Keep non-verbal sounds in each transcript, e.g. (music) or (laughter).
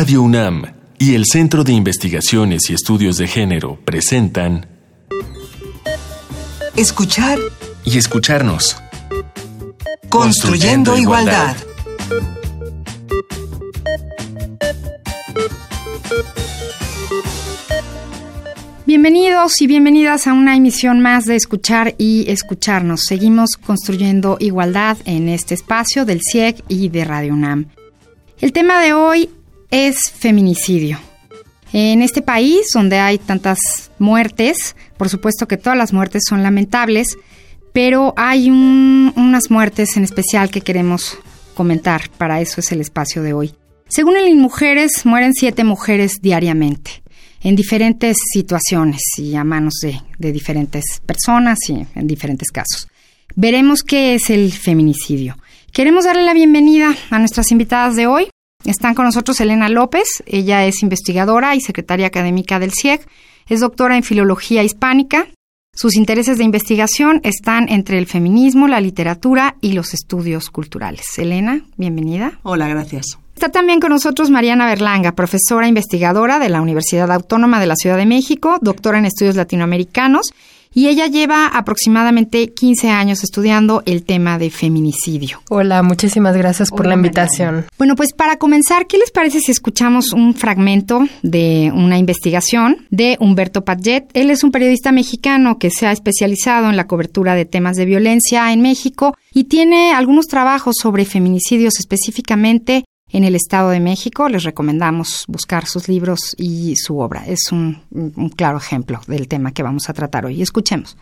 Radio UNAM y el Centro de Investigaciones y Estudios de Género presentan Escuchar y escucharnos. Construyendo, igualdad. Bienvenidos y bienvenidas a una emisión más de Escuchar y Escucharnos. Seguimos construyendo igualdad en este espacio del CIEG y de Radio UNAM. El tema de hoy es feminicidio. En este país donde hay tantas muertes, por supuesto que todas las muertes son lamentables, pero hay unas muertes en especial que queremos comentar, para eso es el espacio de hoy. Según el Mujeres, mueren siete mujeres diariamente, en diferentes situaciones y a manos de, de diferentes personas y en diferentes casos. Veremos qué es el feminicidio. Queremos darle la bienvenida a nuestras invitadas de hoy. Están con nosotros Elena López, ella es investigadora y secretaria académica del CIEG, es doctora en filología hispánica. Sus intereses de investigación están entre el feminismo, la literatura y los estudios culturales. Elena, bienvenida. Hola, gracias. Está también con nosotros Mariana Berlanga, profesora investigadora de la Universidad Autónoma de la Ciudad de México, doctora en estudios latinoamericanos y ella lleva aproximadamente 15 años estudiando el tema de feminicidio. Hola, muchísimas gracias por la invitación. Bueno, pues para comenzar, ¿qué les parece si escuchamos un fragmento de una investigación de Humberto Padget? Él es un periodista mexicano que se ha especializado en la cobertura de temas de violencia en México y tiene algunos trabajos sobre feminicidios específicamente en el Estado de México. Les recomendamos buscar sus libros y su obra. Es un, claro ejemplo del tema que vamos a tratar hoy. Escuchemos.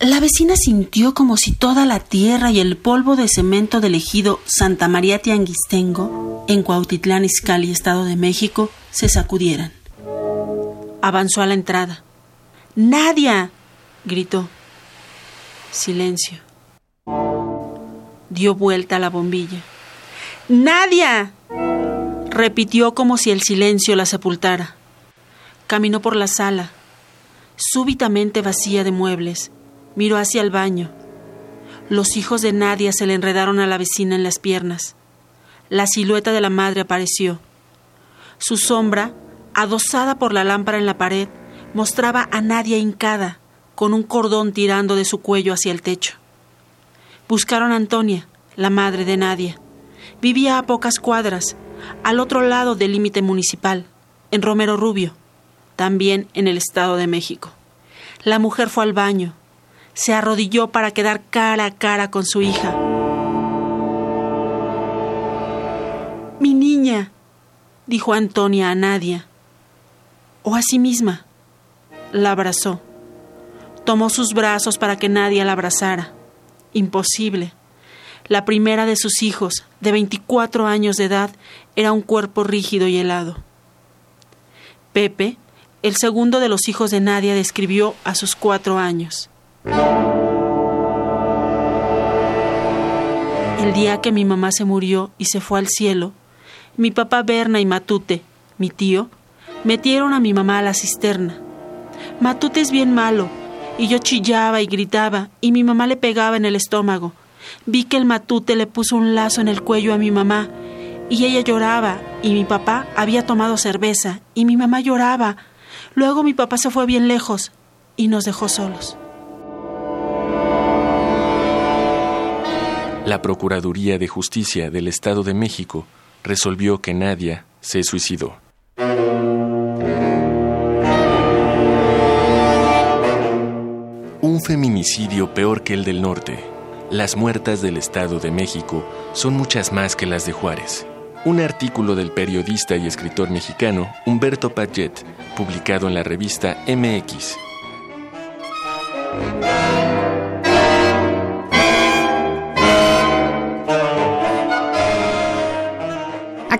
La vecina sintió como si toda la tierra y el polvo de cemento del ejido Santa María Tianguistengo, en Cuautitlán Izcalli, Estado de México, se sacudieran. Avanzó a la entrada. ¡Nadia! gritó. Silencio dio vuelta a la bombilla. ¡Nadia! repitió como si el silencio la sepultara. Caminó por la sala, súbitamente vacía de muebles. Miró hacia el baño. Los hijos de Nadia se le enredaron a la vecina en las piernas. La silueta de la madre apareció. Su sombra, adosada por la lámpara en la pared, mostraba a Nadia hincada, con un cordón tirando de su cuello hacia el techo. Buscaron a Antonia, la madre de Nadia. Vivía a pocas cuadras, al otro lado del límite municipal, en Romero Rubio, también en el Estado de México. La mujer fue al baño, se arrodilló para quedar cara a cara con su hija. Mi niña, dijo Antonia a Nadia, o a sí misma. La abrazó. Tomó sus brazos para que Nadia la abrazara. Imposible. La primera de sus hijos, de 24 años de edad, era un cuerpo rígido y helado. Pepe, el segundo de los hijos de Nadia, describió a sus cuatro años. El día que mi mamá se murió y se fue al cielo, mi papá Berna y Matute, mi tío, metieron a mi mamá a la cisterna. Matute es bien malo, y yo chillaba y gritaba, y mi mamá le pegaba en el estómago. Vi que el matute le puso un lazo en el cuello a mi mamá, y ella lloraba, y mi papá había tomado cerveza, y mi mamá lloraba. Luego mi papá se fue bien lejos y nos dejó solos. La Procuraduría de Justicia del Estado de México resolvió que Nadia se suicidó. Feminicidio peor que el del norte. Las muertas del Estado de México son muchas más que las de Juárez. Un artículo del periodista y escritor mexicano Humberto Paget, publicado en la revista MX.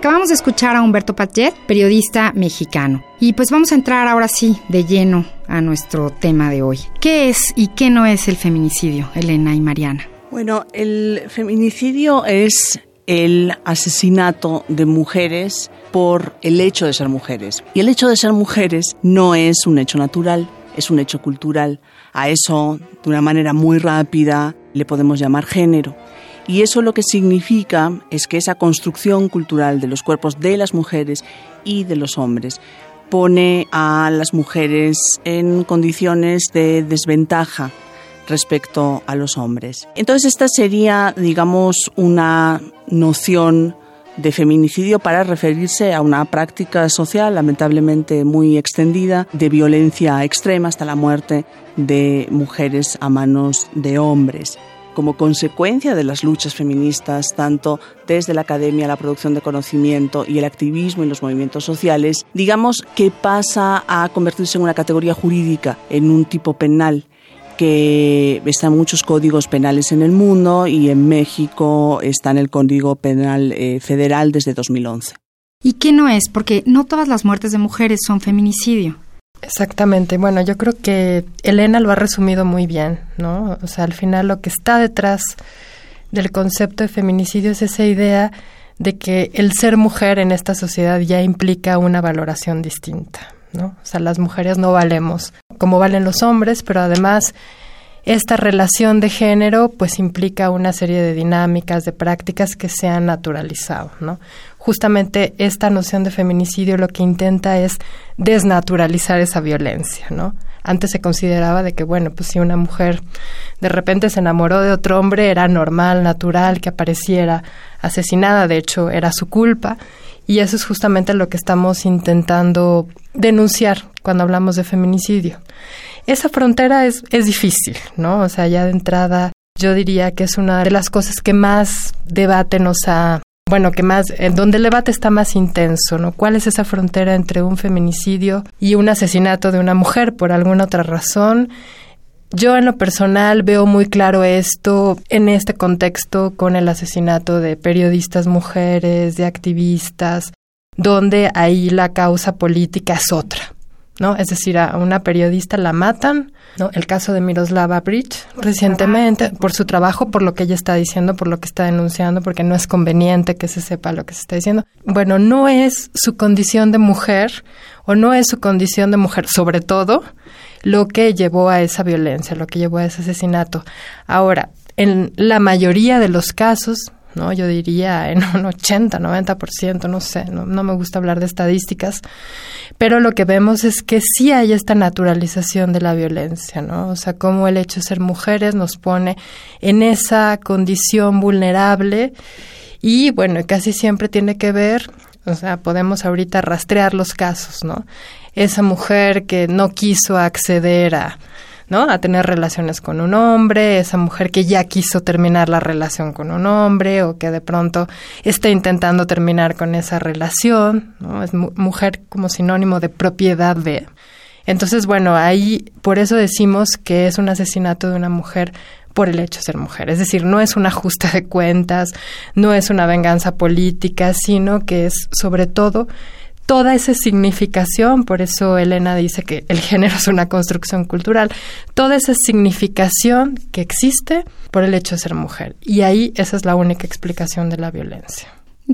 Acabamos de escuchar a Humberto Paget, periodista mexicano. Y pues vamos a entrar ahora sí de lleno a nuestro tema de hoy. ¿Qué es y qué no es el feminicidio, Elena y Mariana? Bueno, el feminicidio es el asesinato de mujeres por el hecho de ser mujeres. Y el hecho de ser mujeres no es un hecho natural, es un hecho cultural. A eso, de una manera muy rápida, le podemos llamar género. Y eso lo que significa es que esa construcción cultural de los cuerpos de las mujeres y de los hombres pone a las mujeres en condiciones de desventaja respecto a los hombres. Entonces esta sería, digamos, una noción de feminicidio para referirse a una práctica social lamentablemente muy extendida de violencia extrema hasta la muerte de mujeres a manos de hombres como consecuencia de las luchas feministas, tanto desde la academia, la producción de conocimiento y el activismo y los movimientos sociales, digamos que pasa a convertirse en una categoría jurídica, en un tipo penal que está en muchos códigos penales en el mundo y en México está en el Código Penal eh, Federal desde 2011. ¿Y qué no es? Porque no todas las muertes de mujeres son feminicidio. Exactamente. Bueno, yo creo que Elena lo ha resumido muy bien, ¿no? O sea, al final lo que está detrás del concepto de feminicidio es esa idea de que el ser mujer en esta sociedad ya implica una valoración distinta, ¿no? O sea, las mujeres no valemos como valen los hombres, pero además esta relación de género pues implica una serie de dinámicas, de prácticas que se han naturalizado, ¿no? Justamente esta noción de feminicidio lo que intenta es desnaturalizar esa violencia, ¿no? Antes se consideraba de que, bueno, pues si una mujer de repente se enamoró de otro hombre, era normal, natural que apareciera asesinada, de hecho era su culpa, y eso es justamente lo que estamos intentando denunciar cuando hablamos de feminicidio. Esa frontera es, es difícil, ¿no? O sea, ya de entrada yo diría que es una de las cosas que más debate nos ha bueno, que más, en donde el debate está más intenso, ¿no? ¿Cuál es esa frontera entre un feminicidio y un asesinato de una mujer por alguna otra razón? Yo en lo personal veo muy claro esto en este contexto con el asesinato de periodistas mujeres, de activistas, donde ahí la causa política es otra. ¿No? Es decir, a una periodista la matan, ¿no? El caso de Miroslava Bridge recientemente, por su trabajo, por lo que ella está diciendo, por lo que está denunciando, porque no es conveniente que se sepa lo que se está diciendo. Bueno, no es su condición de mujer, o no es su condición de mujer, sobre todo, lo que llevó a esa violencia, lo que llevó a ese asesinato. Ahora, en la mayoría de los casos, ¿no? Yo diría en un 80, 90%, no sé, no, no, me gusta hablar de estadísticas, pero lo que vemos es que sí hay esta naturalización de la violencia, ¿no? O sea, cómo el hecho de ser mujeres nos pone en esa condición vulnerable y bueno, casi siempre tiene que ver, o sea, podemos ahorita rastrear los casos, ¿no? esa mujer que no quiso acceder a, ¿no? A tener relaciones con un hombre, esa mujer que ya quiso terminar la relación con un hombre o que de pronto está intentando terminar con esa relación, ¿no? Es mujer como sinónimo de propiedad de. Entonces, bueno, ahí por eso decimos que es un asesinato de una mujer por el hecho de ser mujer. Es decir, no es un ajuste de cuentas, no es una venganza política, sino que es sobre todo toda esa significación, por eso Elena dice que el género es una construcción cultural, toda esa significación que existe por el hecho de ser mujer. Y ahí esa es la única explicación de la violencia.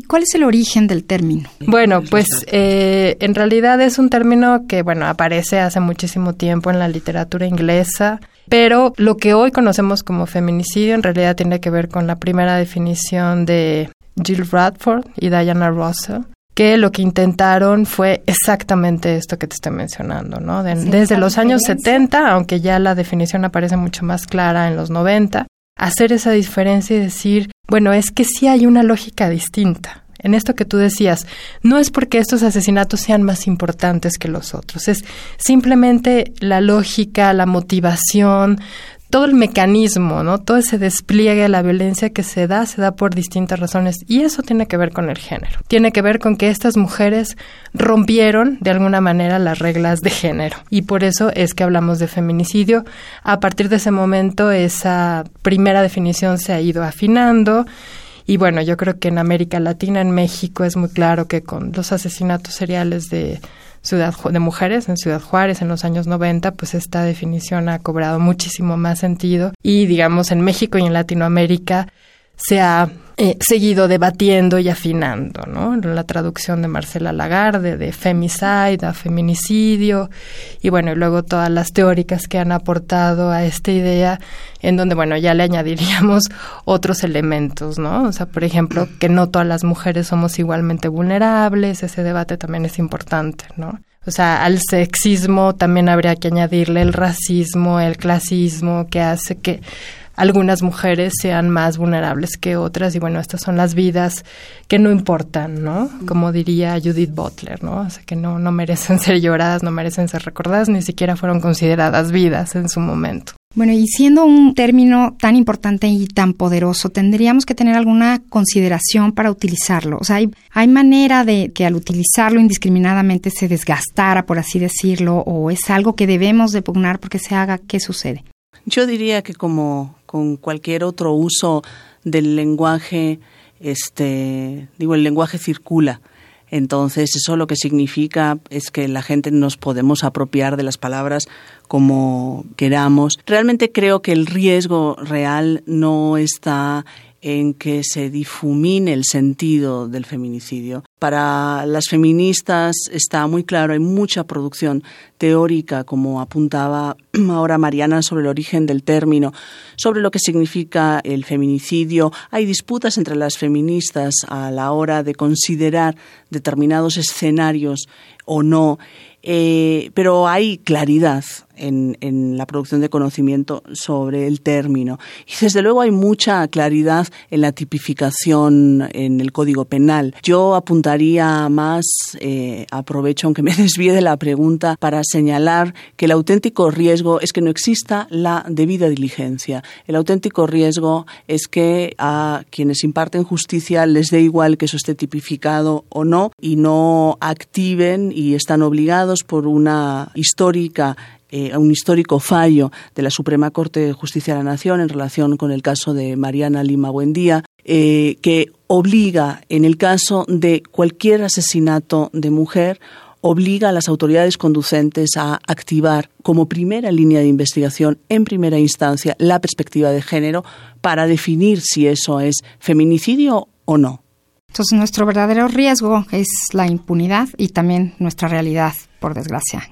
¿Cuál es el origen del término? Bueno, pues eh, en realidad es un término que, bueno, aparece hace muchísimo tiempo en la literatura inglesa, pero lo que hoy conocemos como feminicidio en realidad tiene que ver con la primera definición de Jill Bradford y Diana Russell, que lo que intentaron fue exactamente esto que te estoy mencionando, ¿no? desde los años 70, aunque ya la definición aparece mucho más clara en los 90, hacer esa diferencia y decir, bueno, es que sí hay una lógica distinta. En esto que tú decías, no es porque estos asesinatos sean más importantes que los otros, es simplemente la lógica, la motivación, todo el mecanismo, ¿no? Todo ese despliegue de la violencia que se da, se da por distintas razones. Y eso tiene que ver con el género. Tiene que ver con que estas mujeres rompieron de alguna manera las reglas de género. Y por eso es que hablamos de feminicidio. A partir de ese momento, esa primera definición se ha ido afinando. Y bueno, yo creo que en América Latina, en México, es muy claro que con los asesinatos seriales de Ciudad de Mujeres en Ciudad Juárez en los años 90, pues esta definición ha cobrado muchísimo más sentido y digamos en México y en Latinoamérica se ha eh, seguido debatiendo y afinando, ¿no? La traducción de Marcela Lagarde, de femicide a feminicidio, y bueno, y luego todas las teóricas que han aportado a esta idea, en donde, bueno, ya le (laughs) añadiríamos otros elementos, ¿no? O sea, por ejemplo, que no todas las mujeres somos igualmente vulnerables, ese debate también es importante, ¿no? O sea, al sexismo también habría que añadirle el racismo, el clasismo, que hace que algunas mujeres sean más vulnerables que otras y bueno, estas son las vidas que no importan, ¿no? Como diría Judith Butler, ¿no? O sea, que no, no merecen (laughs) ser lloradas, no merecen ser recordadas, ni siquiera fueron consideradas vidas en su momento. Bueno, y siendo un término tan importante y tan poderoso, tendríamos que tener alguna consideración para utilizarlo. O sea, hay, hay manera de que al utilizarlo indiscriminadamente se desgastara, por así decirlo, o es algo que debemos de pugnar porque se haga. ¿Qué sucede? Yo diría que como con cualquier otro uso del lenguaje, este, digo, el lenguaje circula. Entonces, eso lo que significa es que la gente nos podemos apropiar de las palabras como queramos. Realmente creo que el riesgo real no está en que se difumine el sentido del feminicidio. Para las feministas está muy claro, hay mucha producción teórica, como apuntaba (clears throat) ahora Mariana, sobre el origen del término, sobre lo que significa el feminicidio. Hay disputas entre las feministas a la hora de considerar determinados escenarios o no. Eh, pero hay claridad en, en, la producción de conocimiento sobre el término. Y desde luego hay mucha claridad en la tipificación en el Código Penal. Yo apuntaría más, eh, aprovecho aunque me (laughs) desvíe de la pregunta, para señalar que el auténtico riesgo es que no exista la debida diligencia. El auténtico riesgo es que a quienes imparten justicia les dé igual que eso esté tipificado o no y no activen y están obligados por una histórica eh, un histórico fallo de la Suprema Corte de Justicia de la Nación en relación con el caso de Mariana Lima Buendía, eh, que obliga, en el caso de cualquier asesinato de mujer, obliga a las autoridades conducentes a activar como primera línea de investigación, en primera instancia, la perspectiva de género para definir si eso es feminicidio o no. Entonces, nuestro verdadero riesgo es la impunidad y también nuestra realidad, por desgracia,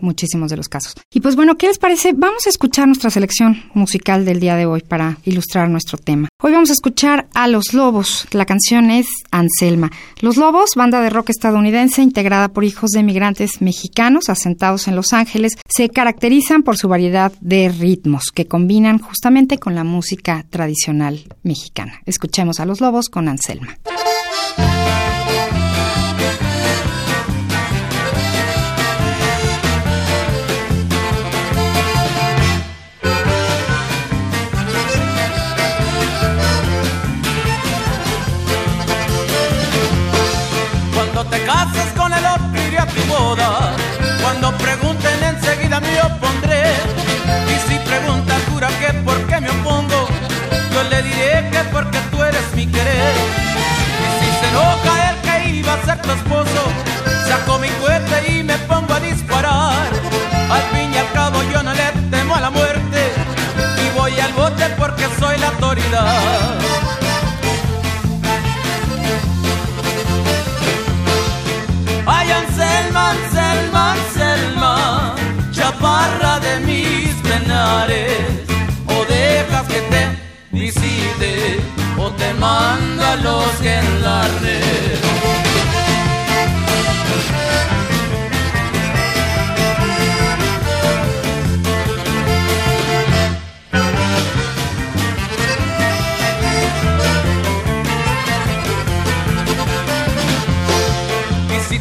muchísimos de los casos. Y pues bueno, ¿qué les parece? Vamos a escuchar nuestra selección musical del día de hoy para ilustrar nuestro tema. Hoy vamos a escuchar a Los Lobos. La canción es Anselma. Los Lobos, banda de rock estadounidense integrada por hijos de migrantes mexicanos asentados en Los Ángeles, se caracterizan por su variedad de ritmos que combinan justamente con la música tradicional mexicana. Escuchemos a Los Lobos con Anselma. Enseguida me opondré. Y si pregunta jura que por qué me opongo, yo le diré que porque tú eres mi querer. Y si se enoja el que iba a ser tu esposo, te manda los que en la red.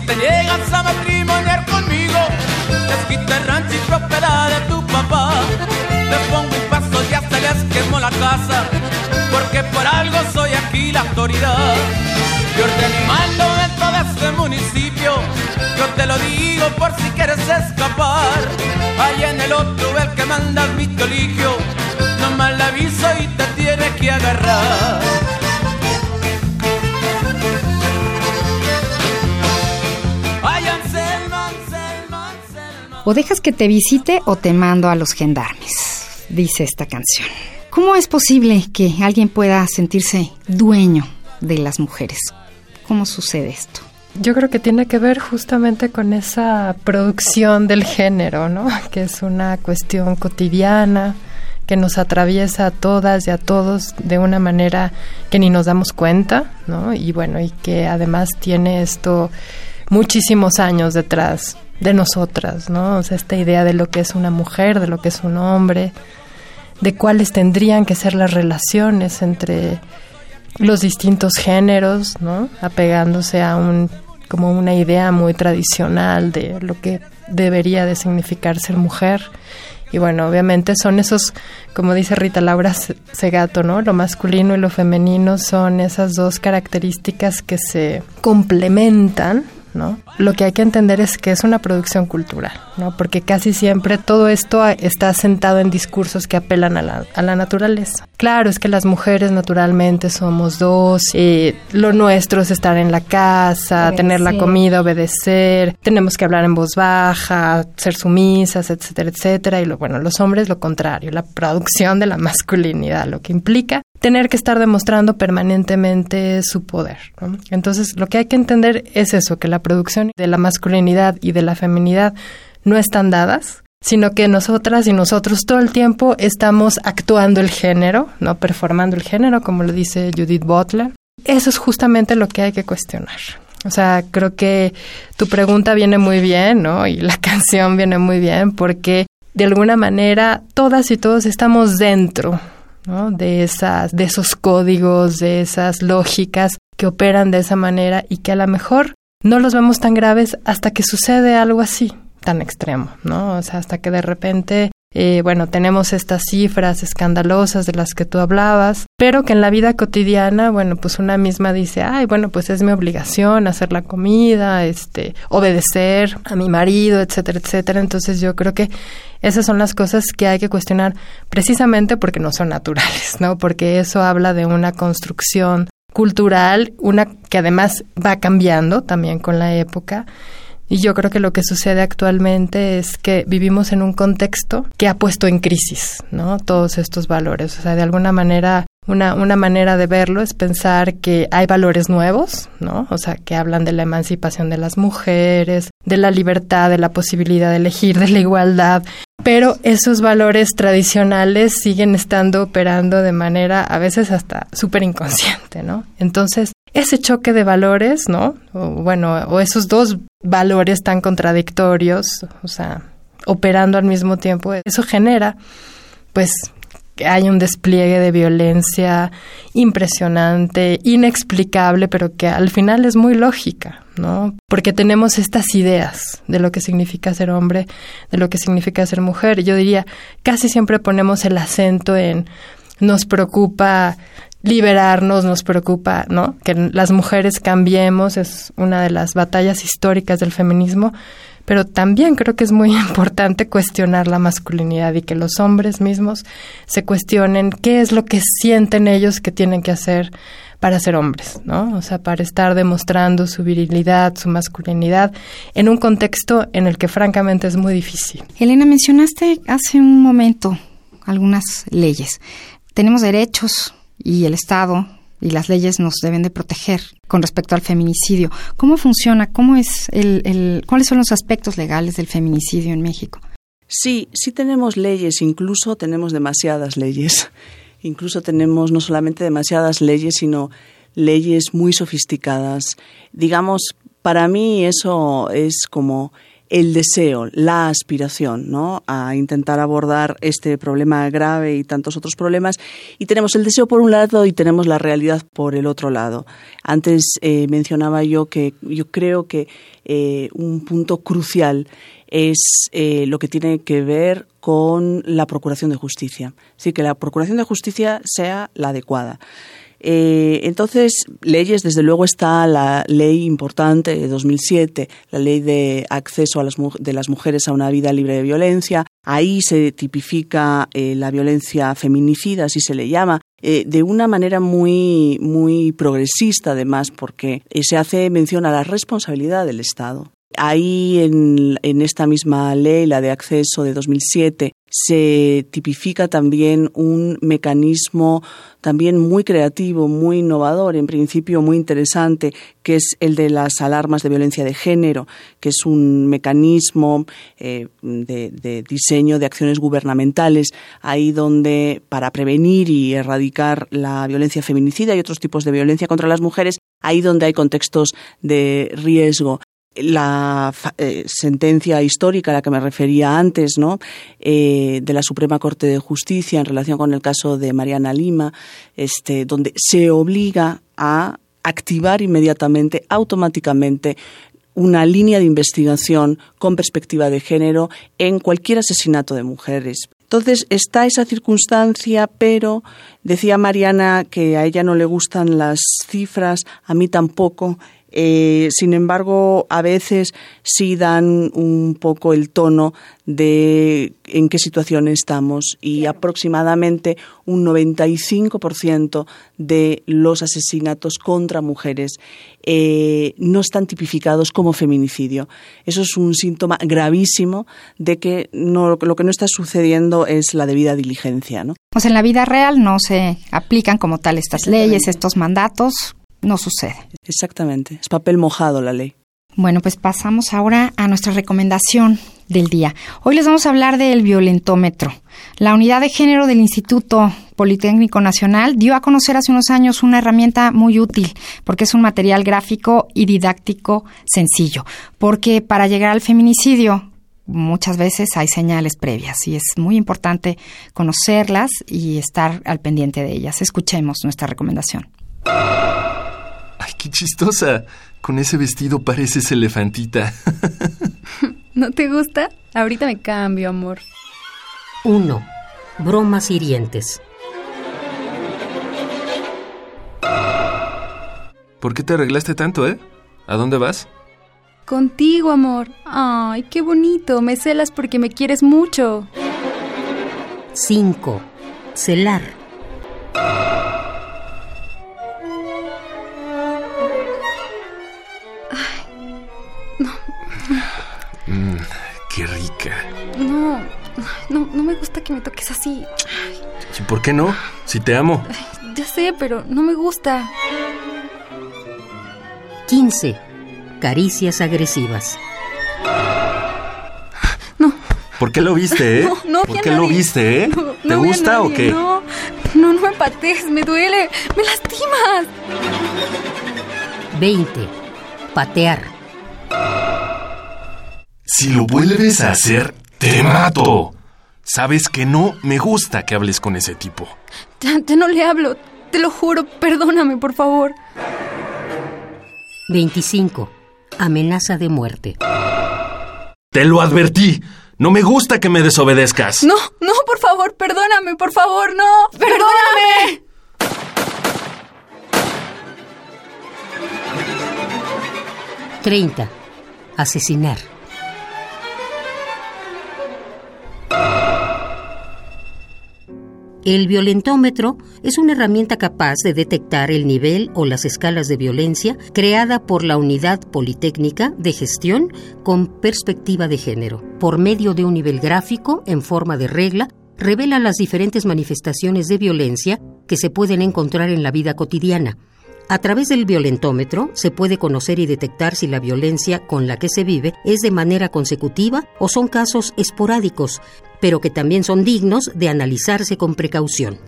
te llegas a matrimoniar conmigo, te quito autoridad. Yo ordeno y mando en todo este municipio, yo te lo digo por si quieres escapar. Allá en el otro el que manda mi colegio, no mal aviso y te tiene que agarrar. O dejas que te visite o te mando a los gendarmes, dice esta canción. ¿Cómo es posible que alguien pueda sentirse dueño de las mujeres? ¿Cómo sucede esto? Yo creo que tiene que ver justamente con esa producción del género, ¿no? (laughs) Que es una cuestión cotidiana, que nos atraviesa a todas y a todos de una manera que ni nos damos cuenta, ¿no? Y bueno, y que además tiene esto muchísimos años detrás de nosotras, ¿no? O sea, esta idea de lo que es una mujer, de lo que es un hombre, de cuáles tendrían que ser las relaciones entre los distintos géneros, ¿no? Apegándose a un como una idea muy tradicional de lo que debería de significar ser mujer y bueno, obviamente son esos, como dice Rita Laura Segato, ¿no? Lo masculino y lo femenino son esas dos características que se complementan ¿no? Lo que hay que entender es que es una producción cultural, ¿no? Porque casi siempre todo esto está sentado en discursos que apelan a la, a la naturaleza. Claro, es que las mujeres naturalmente somos dos, eh, lo nuestro es estar en la casa, tener la comida, obedecer, tenemos que hablar en voz baja, ser sumisas, etcétera, etcétera. Y lo, bueno, los hombres lo contrario, la producción de la masculinidad, lo que implica tener que estar demostrando permanentemente su poder. Entonces, lo que hay que entender es eso, que la producción de la masculinidad y de la feminidad no están dadas, sino que nosotras y nosotros todo el tiempo estamos actuando el género, no performando el género, como lo dice Judith Butler. Eso es justamente lo que hay que cuestionar. O sea, creo que tu pregunta viene muy bien, ¿no? Y la (laughs) canción viene muy bien porque de alguna manera todas y todos estamos dentro de, esas, de esos códigos, de esas lógicas que operan de esa manera y que a lo mejor no los vemos tan graves hasta que sucede algo así, tan extremo, ¿no? O sea, hasta que de repente eh, bueno, tenemos estas cifras escandalosas de las que tú hablabas, pero que en la vida cotidiana, bueno, pues una misma dice, ay, bueno, pues es mi obligación hacer la comida, este, obedecer a mi marido, etcétera, etcétera. Entonces yo creo que esas son las cosas que hay que cuestionar precisamente porque no son naturales, ¿no? Porque eso habla de una construcción cultural, una que además va cambiando también con la época y yo creo que lo que sucede actualmente es que vivimos en un contexto que ha puesto en crisis, ¿no? Todos estos valores. O sea, de alguna manera, una, una manera de verlo es pensar que hay valores nuevos, ¿no? O sea, que hablan de la emancipación de las mujeres, de la libertad, de la posibilidad de elegir, de la igualdad. Pero esos valores tradicionales siguen estando operando de manera a veces hasta súper inconsciente, ¿no? Entonces, ese choque de valores, ¿no? O, bueno, o esos dos valores tan contradictorios, o sea, operando al mismo tiempo, eso genera, pues, hay un despliegue de violencia impresionante, inexplicable, pero que al final es muy lógica, ¿no? Porque tenemos estas ideas de lo que significa ser hombre, de lo que significa ser mujer. Yo diría, casi siempre ponemos el acento en nos preocupa liberarnos, nos preocupa, ¿no? Que las mujeres cambiemos, es una de las batallas históricas del feminismo, pero también creo que es muy (laughs) importante cuestionar la masculinidad y que los hombres mismos se cuestionen qué es lo que sienten ellos que tienen que hacer para ser hombres, ¿no? O sea, para estar demostrando su virilidad, su masculinidad en un contexto en el que francamente es muy difícil. Elena, mencionaste hace un momento algunas leyes. Tenemos derechos, y el Estado y las leyes nos deben de proteger con respecto al feminicidio. ¿Cómo funciona? ¿Cómo es el, el, ¿Cuáles son los aspectos legales del feminicidio en México? Sí, sí tenemos leyes, incluso tenemos demasiadas leyes. Incluso tenemos no solamente demasiadas leyes, sino leyes muy sofisticadas. Digamos, para mí eso es como el deseo, la aspiración, ¿no? A intentar abordar este problema grave y tantos otros problemas. Y tenemos el deseo por un lado y tenemos la realidad por el otro lado. Antes eh, mencionaba yo que yo creo que eh, un punto crucial es eh, lo que tiene que ver con la procuración de justicia. Sí, que la procuración de justicia sea la adecuada. Eh, entonces, leyes, desde luego está la ley importante de 2007, la ley de acceso a las, de las mujeres a una vida libre de violencia. Ahí se tipifica eh, la violencia feminicida, así se le llama, eh, de una manera muy, muy progresista además, porque se hace mención a la responsabilidad del Estado Ahí en, esta misma ley, la de acceso de 2007, se tipifica también un mecanismo también muy creativo, muy innovador, en principio muy interesante, que es el de las alarmas de violencia de género, que es un mecanismo eh, de, de, diseño de acciones gubernamentales, ahí donde para prevenir y erradicar la violencia feminicida y otros tipos de violencia contra las mujeres, ahí donde hay contextos de riesgo la eh, sentencia histórica a la que me refería antes, ¿no? Eh, de la Suprema Corte de Justicia en relación con el caso de Mariana Lima, este, donde se obliga a activar inmediatamente, automáticamente, una línea de investigación con perspectiva de género en cualquier asesinato de mujeres. Entonces está esa circunstancia, pero decía Mariana que a ella no le gustan las cifras, a mí tampoco, eh, sin embargo, a veces sí dan un poco el tono de en qué situación estamos y aproximadamente un 95% de los asesinatos contra mujeres eh, no están tipificados como feminicidio. Eso es un síntoma gravísimo de que lo que no está sucediendo es la debida diligencia. ¿no? Pues en la vida real no se aplican como tal estas leyes, estos mandatos no sucede. Exactamente, es papel mojado la ley. Bueno, pues pasamos ahora a nuestra recomendación del día. Hoy les vamos a hablar del violentómetro. La unidad de género del Instituto Politécnico Nacional dio a conocer hace unos años una herramienta muy útil porque es un material gráfico y didáctico sencillo. Porque para llegar al feminicidio muchas veces hay señales previas y es muy importante conocerlas y estar al pendiente de ellas. Escuchemos nuestra recomendación. Ay, qué chistosa. Con ese vestido pareces elefantita. (laughs) ¿No te gusta? Ahorita me cambio, amor. 1. Bromas hirientes. ¿Por qué te arreglaste tanto, eh? ¿A dónde vas? Contigo, amor. Ay, qué bonito. Me celas porque me quieres mucho. 5. Celar. Así. ¿Y por qué no? Si te amo. Ya sé, pero no me gusta. 15. Caricias agresivas. No. ¿Por qué lo viste, (laughs) eh? No, no ¿Por qué lo viste, eh? No, ¿Te gusta o qué? No, no, no me patees, me duele, me lastimas. 20. Patear. Si lo vuelves a hacer, te mato. Sabes que no me gusta que hables con ese tipo. Ya no le hablo, te lo juro, perdóname, por favor. 25. Amenaza de muerte. Te lo advertí. No me gusta que me desobedezcas. No, no, por favor, perdóname, por favor, no. ¡Perdóname! 30. Asesinar. El violentómetro es una herramienta capaz de detectar el nivel o las escalas de violencia creada por la Unidad Politécnica de Gestión con perspectiva de género. Por medio de un nivel gráfico en forma de regla, revela las diferentes manifestaciones de violencia que se pueden encontrar en la vida cotidiana. A través del violentómetro se puede conocer y detectar si la violencia con la que se vive es de manera consecutiva o son casos esporádicos, pero que también son dignos de analizarse con precaución.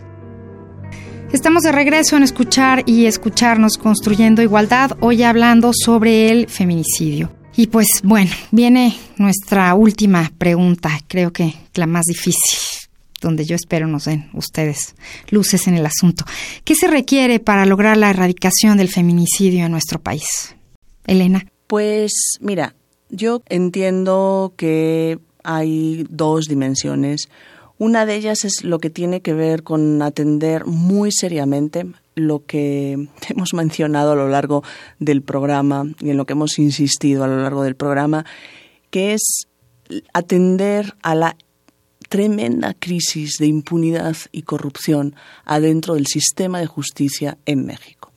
Estamos de regreso en escuchar y escucharnos construyendo igualdad, hoy hablando sobre el feminicidio. Y pues bueno, viene nuestra última pregunta, creo que la más difícil donde yo espero nos den ustedes luces en el asunto. ¿Qué se requiere para lograr la erradicación del feminicidio en nuestro país? Elena. Pues mira, yo entiendo que hay dos dimensiones. Una de ellas es lo que tiene que ver con atender muy seriamente lo que (laughs) hemos mencionado a lo largo del programa y en lo que hemos insistido a lo largo del programa, que es atender a la tremenda crisis de impunidad y corrupción adentro del sistema de justicia en México.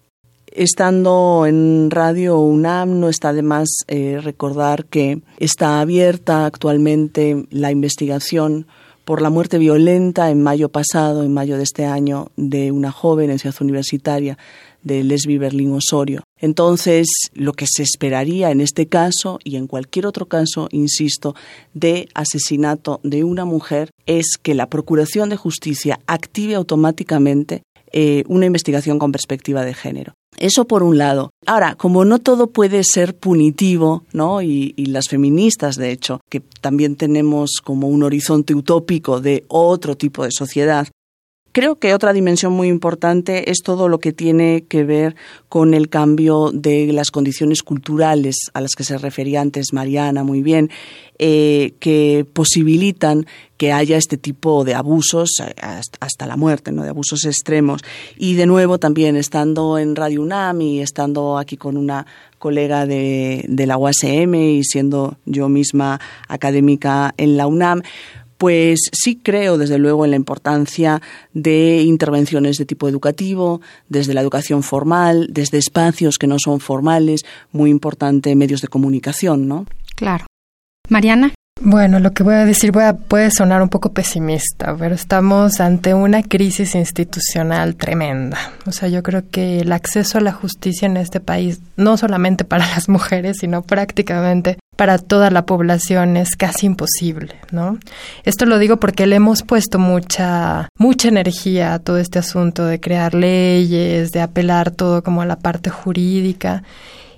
Estando en Radio UNAM, no está de más eh, recordar que está abierta actualmente la investigación por la muerte violenta en mayo pasado, en mayo de este año, de una joven en Ciudad Universitaria de Lesbi Berlín Osorio. Entonces, lo que se esperaría en este caso y en cualquier otro caso, insisto, de asesinato de una mujer es que la Procuración de Justicia active automáticamente eh, una investigación con perspectiva de género. Eso por un lado. Ahora, como no todo puede ser punitivo, ¿no? Y, y, las feministas, de hecho, que también tenemos como un horizonte utópico de otro tipo de sociedad, Creo que otra dimensión muy importante es todo lo que tiene que ver con el cambio de las condiciones culturales a las que se refería antes Mariana muy bien, eh, que posibilitan que haya este tipo de abusos eh, hasta la muerte, ¿no? de abusos extremos. Y de nuevo también estando en Radio UNAM y estando aquí con una colega de, de la UASM y siendo yo misma académica en la UNAM, pues sí creo, desde luego, en la importancia de intervenciones de tipo educativo, desde la educación formal, desde espacios que no son formales, muy importante medios de comunicación, ¿no? Claro. Mariana. Bueno, lo que voy a decir puede sonar un poco pesimista, pero estamos ante una crisis institucional tremenda. O sea, yo creo que el acceso a la justicia en este país, no solamente para las mujeres, sino prácticamente para toda la población es casi imposible, ¿no? Esto lo digo porque le hemos puesto mucha mucha energía a todo este asunto de crear leyes, de apelar todo como a la parte jurídica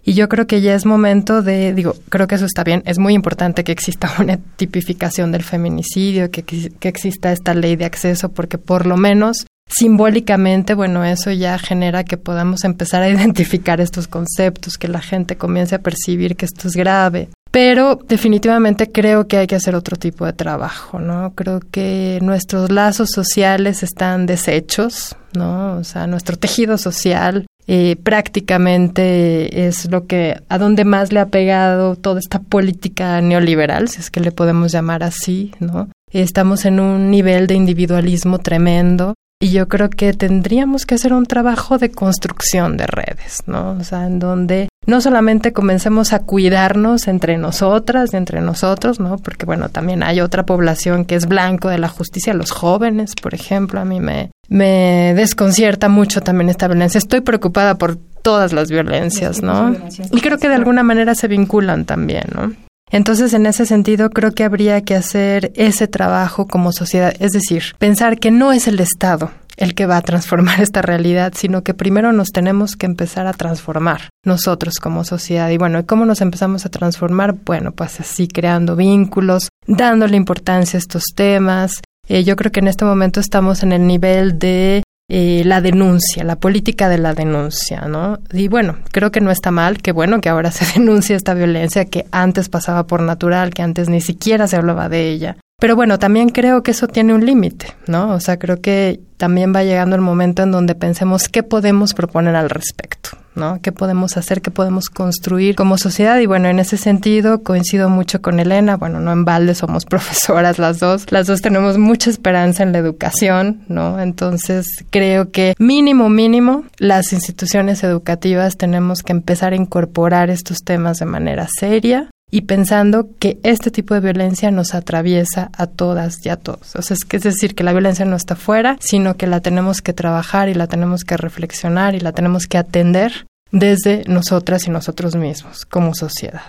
y yo creo que ya es momento de, digo, creo que eso está bien, es muy importante que exista (laughs) una tipificación del feminicidio, que, que exista esta ley de acceso, porque por lo menos simbólicamente, bueno, eso ya genera que podamos empezar a (laughs) identificar estos conceptos, que la gente comience a percibir que esto es grave. Pero definitivamente creo que hay que hacer otro tipo de trabajo, ¿no? Creo que nuestros lazos sociales están deshechos, ¿no? O sea, nuestro tejido social eh, prácticamente es lo que a donde más le ha pegado toda esta política neoliberal, si es que le podemos llamar así, ¿no? Estamos en un nivel de individualismo tremendo y yo creo que tendríamos que hacer un trabajo de construcción de redes, ¿no? O sea, en donde no solamente comencemos a cuidarnos entre nosotras y entre nosotros, ¿no? Porque bueno, también hay otra población que es blanco de la justicia, los jóvenes, por ejemplo, a mí me, me desconcierta mucho también esta violencia. Estoy preocupada por todas las violencias, ¿no? Y creo que de alguna manera se vinculan también, ¿no? Entonces, en ese sentido, creo que habría que hacer ese trabajo como sociedad, es decir, pensar que no es el Estado el que va a transformar (laughs) esta realidad, sino que primero nos tenemos que empezar a transformar nosotros como sociedad. Y bueno, ¿cómo nos empezamos a transformar? Bueno, pues así, creando vínculos, dándole importancia a estos temas. Eh, yo creo que en este momento estamos en el nivel de eh, la denuncia, la política de la denuncia, ¿no? Y bueno, creo que no está mal, que bueno que ahora se (laughs) denuncie esta violencia que antes pasaba por natural, que antes ni siquiera se hablaba de ella. Pero bueno, también creo que eso tiene un límite, ¿no? O sea, creo que también va llegando el momento en donde pensemos qué podemos proponer al respecto, ¿no? ¿Qué podemos hacer, qué podemos construir como sociedad? Y bueno, en ese sentido coincido mucho con Elena, bueno, no en balde somos (laughs) profesoras las dos, las dos tenemos mucha esperanza en la educación, ¿no? Entonces creo que mínimo, mínimo, las instituciones educativas tenemos que empezar a incorporar estos temas de manera seria, y pensando que este tipo de violencia nos atraviesa a todas y a todos. O sea, es, que es decir, que la violencia no está fuera, sino que la tenemos que trabajar y la tenemos que reflexionar y la tenemos que atender desde nosotras y nosotros mismos como sociedad.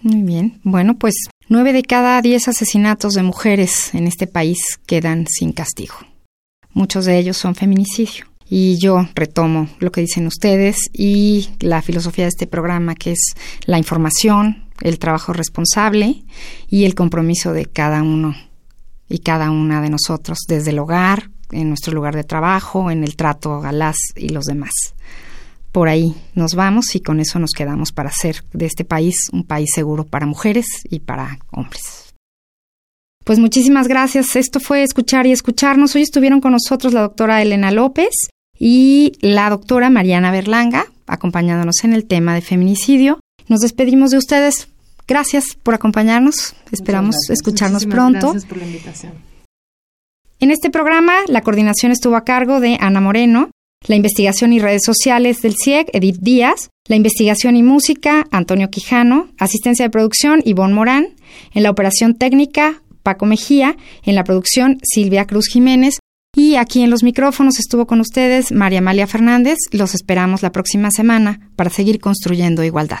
Muy bien. Bueno, pues nueve de cada diez asesinatos de mujeres en este país quedan sin castigo. Muchos de ellos son feminicidio. Y yo retomo lo que dicen ustedes y la filosofía de este programa, que es la información, el trabajo responsable y el compromiso de cada uno y cada una de nosotros, desde el hogar, en nuestro lugar de trabajo, en el trato a las y los demás. Por ahí nos vamos y con eso nos quedamos para hacer de este país un país seguro para mujeres y para hombres. Pues muchísimas gracias. Esto fue Escuchar y Escucharnos. Hoy estuvieron con nosotros la doctora Elena López y la doctora Mariana Berlanga, acompañándonos en el tema de feminicidio. Nos despedimos de ustedes. Gracias por acompañarnos. Esperamos escucharnos pronto. Gracias por la invitación. En este programa, la coordinación estuvo a cargo de Ana Moreno La investigación y redes sociales del CIEG, Edith Díaz. La investigación y música, Antonio Quijano. Asistencia de producción, Ivonne Morán. En la operación técnica, Paco Mejía. En la producción, Silvia Cruz Jiménez. Y aquí en los micrófonos estuvo con ustedes María Amalia Fernández. Los esperamos la próxima semana para seguir construyendo igualdad.